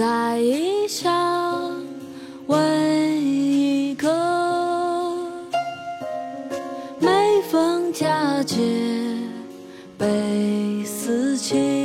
在异乡为一个每逢佳节倍思亲，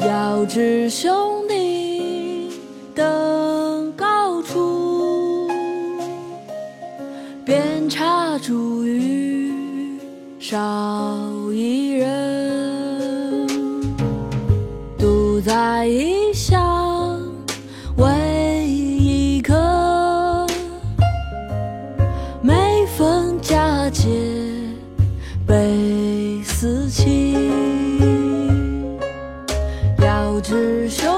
遥知兄弟登高处。遍插茱萸少一人。在异乡为异客。每逢佳节倍思亲，遥知兄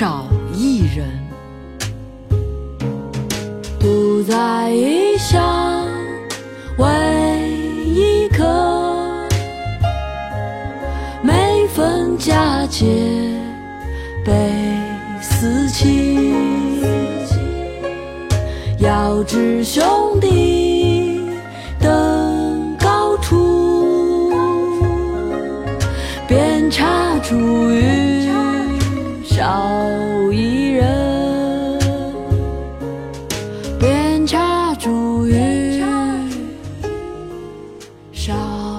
少一人。独在异乡为异客，每逢佳节倍思亲。遥知兄弟登高处，遍插茱萸少